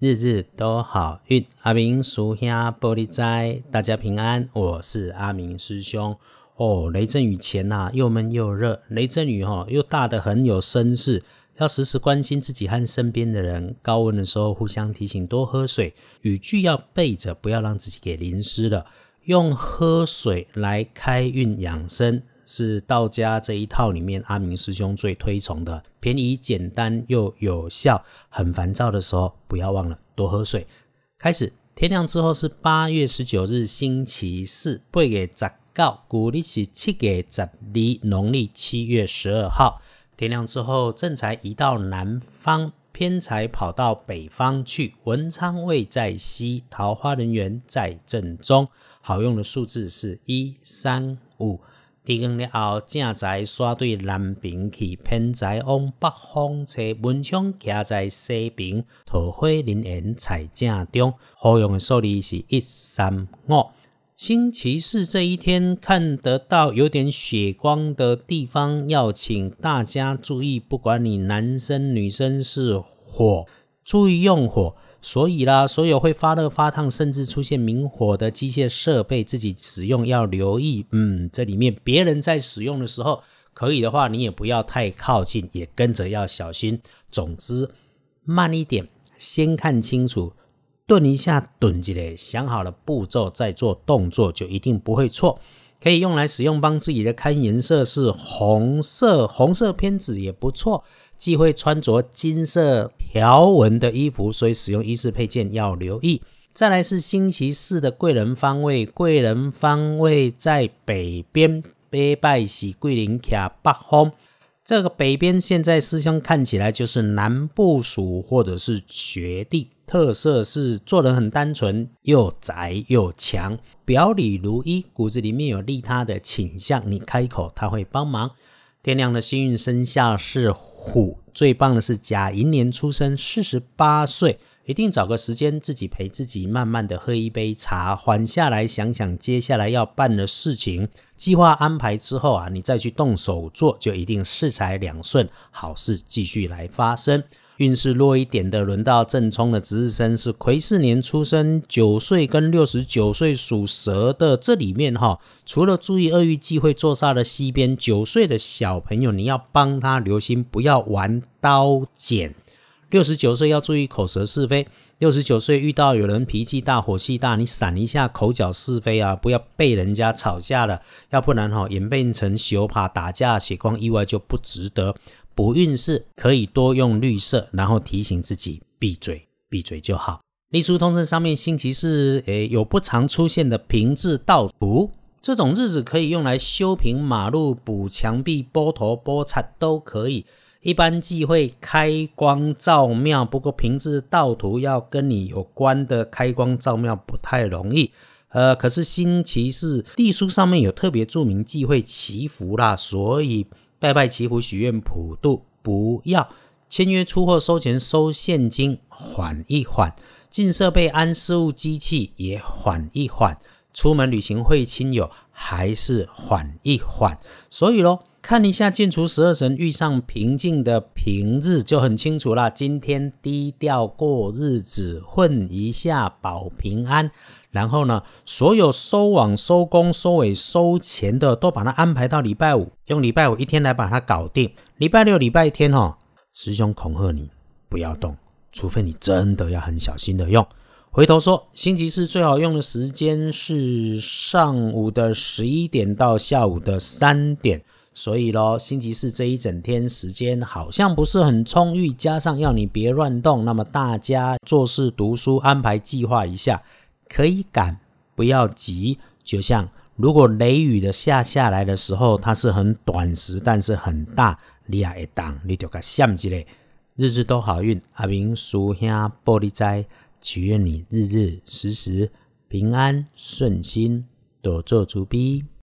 日日都好运。阿明叔兄玻璃斋，大家平安。我是阿明师兄。哦，雷阵雨前呐，又闷又热，雷阵雨哈又大的很有声势，要时时关心自己和身边的人。高温的时候互相提醒，多喝水。雨具要备着，不要让自己给淋湿了。用喝水来开运养生。是道家这一套里面，阿明师兄最推崇的，便宜、简单又有效。很烦躁的时候，不要忘了多喝水。开始，天亮之后是八月十九日星期四，八月十九，古历是七月十二，农历七月十二号。天亮之后，正财移到南方，偏财跑到北方去。文昌位在西，桃花人缘在正中。好用的数字是一、三、五。天光了后，正在刷对南边去，偏在往北方车门窗徛在西边，桃花林园在正中。好用的数字是一三五。星期四这一天看得到有点血光的地方，要请大家注意，不管你男生女生是火，注意用火。所以啦，所有会发热、发烫，甚至出现明火的机械设备，自己使用要留意。嗯，这里面别人在使用的时候，可以的话，你也不要太靠近，也跟着要小心。总之，慢一点，先看清楚，顿一下，顿起来，想好了步骤再做动作，就一定不会错。可以用来使用，帮自己的看颜色是红色，红色偏紫也不错。忌讳穿着金色条纹的衣服，所以使用衣饰配件要留意。再来是星期四的贵人方位，贵人方位在北边，北拜喜桂林卡北方。这个北边现在师兄看起来就是南部属或者是学弟，特色是做人很单纯，又宅又强，表里如一，骨子里面有利他的倾向。你开口他会帮忙。天亮的幸运生肖是。虎最棒的是甲寅年出生，四十八岁，一定找个时间自己陪自己，慢慢的喝一杯茶，缓下来想想接下来要办的事情，计划安排之后啊，你再去动手做，就一定事财两顺，好事继续来发生。运势弱一点的，轮到正冲的值日生是癸巳年出生，九岁跟六十九岁属蛇的。这里面哈，除了注意厄运忌讳坐煞的西边，九岁的小朋友你要帮他留心，不要玩刀剪。六十九岁要注意口舌是非。六十九岁遇到有人脾气大、火气大，你闪一下，口角是非啊，不要被人家吵架了，要不然哈演变成小怕打架、血光意外就不值得。补运势可以多用绿色，然后提醒自己闭嘴，闭嘴就好。隶书通证上面星期四，诶，有不常出现的平字倒图，这种日子可以用来修平马路、补墙壁、拨头、拨擦都可以。一般忌讳开光照庙，不过平字倒图要跟你有关的开光照庙不太容易。呃，可是星期四隶书上面有特别注明忌讳祈福啦，所以。拜拜祈福许愿普渡，不要签约出货收钱收现金，缓一缓；进设备安事务机器也缓一缓；出门旅行会亲友还是缓一缓。所以喽，看一下建除十二神遇上平静的平日就很清楚啦。今天低调过日子，混一下保平安。然后呢，所有收网、收工、收尾、收钱的，都把它安排到礼拜五，用礼拜五一天来把它搞定。礼拜六、礼拜天哈，师兄恐吓你不要动，除非你真的要很小心的用。回头说，星期四最好用的时间是上午的十一点到下午的三点。所以咯，星期四这一整天时间好像不是很充裕，加上要你别乱动，那么大家做事、读书安排计划一下。可以赶，不要急。就像如果雷雨的下下来的时候，它是很短时，但是很大，你也会挡，你就该想起来。日日都好运，阿明叔兄玻璃斋，祈愿你日日时时平安顺心，多做主逼。